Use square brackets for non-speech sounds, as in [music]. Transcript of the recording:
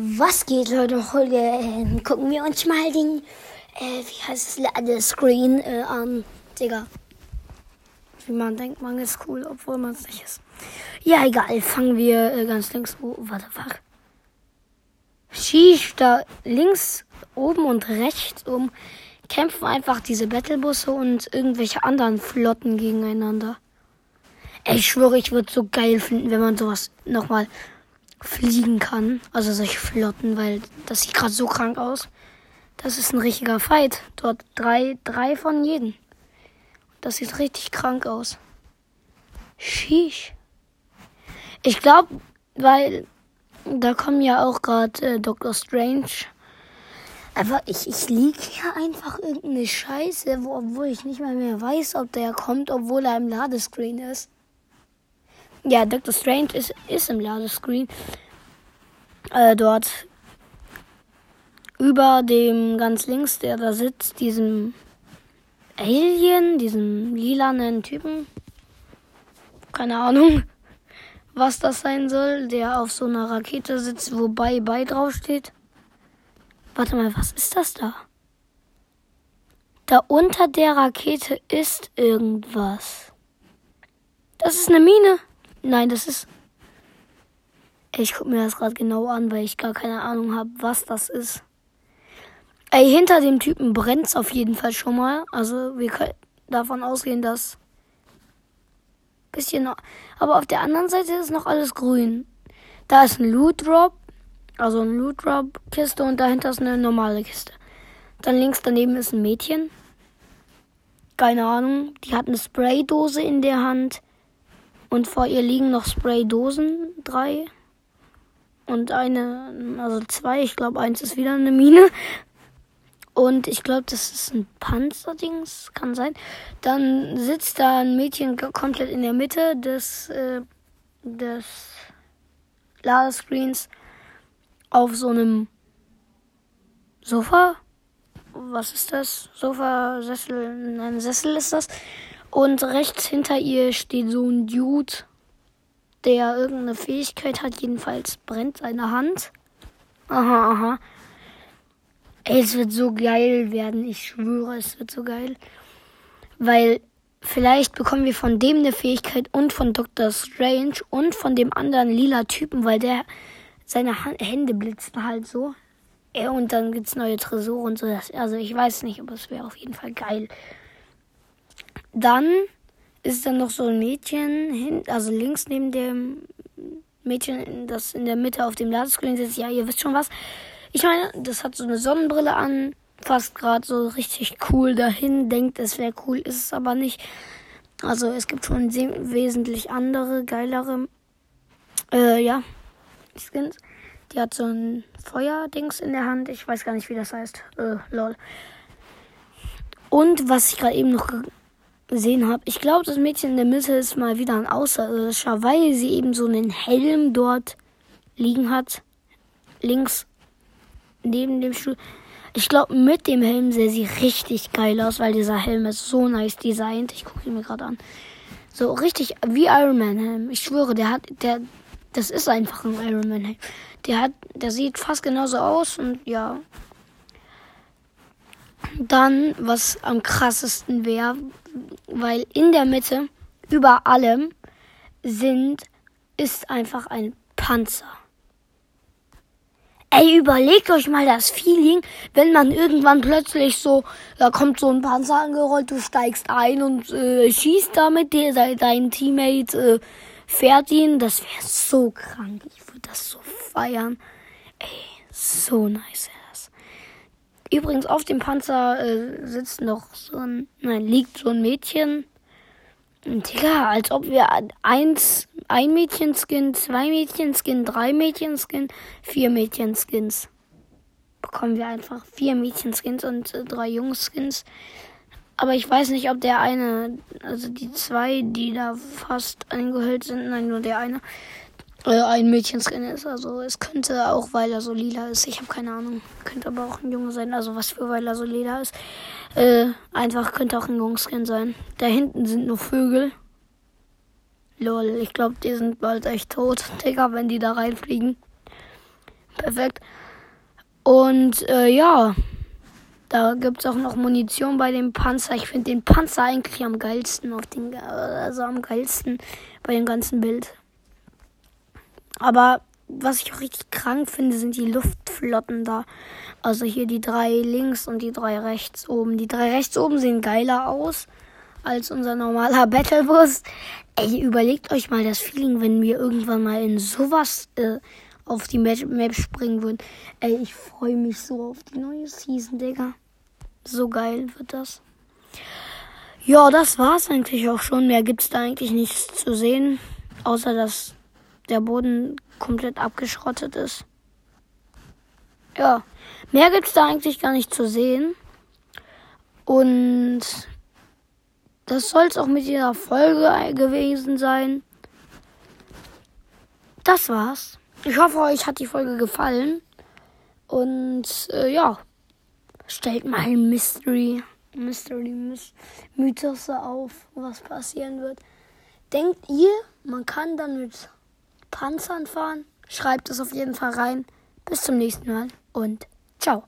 Was geht? Heute äh, gucken wir uns mal den, äh, wie heißt es, Ladescreen äh, an. Digga. Wie man denkt, man ist cool, obwohl man es nicht ist. Ja, egal. Fangen wir äh, ganz links. Oh, warte, fuck. Sheesh, da links oben und rechts oben kämpfen einfach diese Battlebusse und irgendwelche anderen Flotten gegeneinander. Ey, ich schwöre, ich würde so geil finden, wenn man sowas nochmal fliegen kann. Also solche Flotten, weil das sieht gerade so krank aus. Das ist ein richtiger Fight. Dort drei, drei von jedem. Das sieht richtig krank aus. Sheesh. Ich glaube, weil da kommen ja auch gerade äh, Doctor Strange. Aber ich, ich liege hier einfach irgendeine Scheiße, wo, obwohl ich nicht mal mehr weiß, ob der kommt, obwohl er im Ladescreen ist. Ja, Doctor Strange ist, ist im Ladescreen. Äh, dort über dem ganz links, der da sitzt, diesem Alien, diesem lilanen Typen. Keine Ahnung, [laughs] was das sein soll, der auf so einer Rakete sitzt, wo Bye Bye draufsteht. Warte mal, was ist das da? Da unter der Rakete ist irgendwas. Das ist eine Mine. Nein, das ist. Ich gucke mir das gerade genau an, weil ich gar keine Ahnung habe, was das ist. Ey, hinter dem Typen brennt's auf jeden Fall schon mal. Also wir können davon ausgehen, dass bisschen noch. Aber auf der anderen Seite ist noch alles grün. Da ist ein Loot Drop, also ein Loot Drop Kiste und dahinter ist eine normale Kiste. Dann links daneben ist ein Mädchen. Keine Ahnung. Die hat eine Spraydose in der Hand. Und vor ihr liegen noch Spraydosen, drei. Und eine, also zwei, ich glaube, eins ist wieder eine Mine. Und ich glaube, das ist ein Panzerdings, kann sein. Dann sitzt da ein Mädchen komplett in der Mitte des, äh, des Ladescreens auf so einem Sofa. Was ist das? Sofa, Sessel, nein, Sessel ist das. Und rechts hinter ihr steht so ein Dude, der irgendeine Fähigkeit hat. Jedenfalls brennt seine Hand. Aha, aha. Ey, es wird so geil werden. Ich schwöre, es wird so geil. Weil vielleicht bekommen wir von dem eine Fähigkeit und von Dr. Strange und von dem anderen lila Typen, weil der seine Hände blitzen halt so. Ja, und dann gibt's neue Tresore und so. Also ich weiß nicht, aber es wäre auf jeden Fall geil. Dann ist dann noch so ein Mädchen, also links neben dem Mädchen, das in der Mitte auf dem Ladescreen sitzt. Ja, ihr wisst schon was. Ich meine, das hat so eine Sonnenbrille an, fast gerade so richtig cool dahin, denkt, es wäre cool, ist es aber nicht. Also es gibt schon wesentlich andere, geilere, äh, ja, Skins. Die hat so ein Feuerdings in der Hand. Ich weiß gar nicht, wie das heißt. Äh, lol. Und was ich gerade eben noch gesehen habe. Ich glaube, das Mädchen in der Mitte ist mal wieder ein Außerirdischer, weil sie eben so einen Helm dort liegen hat. Links neben dem Stuhl. Ich glaube, mit dem Helm sähe sie richtig geil aus, weil dieser Helm ist so nice designt. Ich gucke ihn mir gerade an. So richtig wie Iron Man Helm. Ich schwöre, der hat, der, das ist einfach ein Iron Man Helm. Der hat, der sieht fast genauso aus und ja. Dann, was am krassesten wäre, weil in der Mitte, über allem, sind, ist einfach ein Panzer. Ey, überlegt euch mal das Feeling, wenn man irgendwann plötzlich so, da kommt so ein Panzer angerollt, du steigst ein und äh, schießt damit, dir, dein Teammate äh, fährt ihn. Das wäre so krank. Ich würde das so feiern. Ey, so nice. Übrigens, auf dem Panzer äh, sitzt noch so ein, nein, liegt so ein Mädchen. Digga, als ob wir eins, ein Mädchenskin, zwei Mädchenskin, drei Mädchenskin, vier Mädchenskins. Bekommen wir einfach vier Mädchenskins und äh, drei Jungskins. Aber ich weiß nicht, ob der eine, also die zwei, die da fast eingehüllt sind, nein, nur der eine, äh, ein Mädchenskin ist. Also es könnte auch, weil er so lila ist. Ich habe keine Ahnung. Könnte aber auch ein Junge sein. Also was für, weil er so lila ist. Äh, einfach könnte auch ein Jungskin sein. Da hinten sind nur Vögel. Lol, ich glaube, die sind bald echt tot. [laughs] Digga, wenn die da reinfliegen. Perfekt. Und äh, ja, da gibt es auch noch Munition bei dem Panzer. Ich finde den Panzer eigentlich am geilsten auf den, also am geilsten bei dem ganzen Bild. Aber was ich auch richtig krank finde, sind die Luftflotten da. Also hier die drei links und die drei rechts oben. Die drei rechts oben sehen geiler aus als unser normaler [laughs] Battlebus. Ey, überlegt euch mal das Feeling, wenn wir irgendwann mal in sowas äh, auf die Map springen würden. Ey, ich freue mich so auf die neue Season, Digga. So geil wird das. Ja, das war's eigentlich auch schon. Mehr gibt's da eigentlich nichts zu sehen. Außer, dass der Boden komplett abgeschrottet ist. Ja, mehr gibt's da eigentlich gar nicht zu sehen. Und das soll es auch mit dieser Folge gewesen sein. Das war's. Ich hoffe, euch hat die Folge gefallen. Und äh, ja, stellt mal ein Mystery, Mystery Mythos auf, was passieren wird. Denkt ihr, man kann dann mit Panzern fahren? Schreibt es auf jeden Fall rein. Bis zum nächsten Mal und ciao.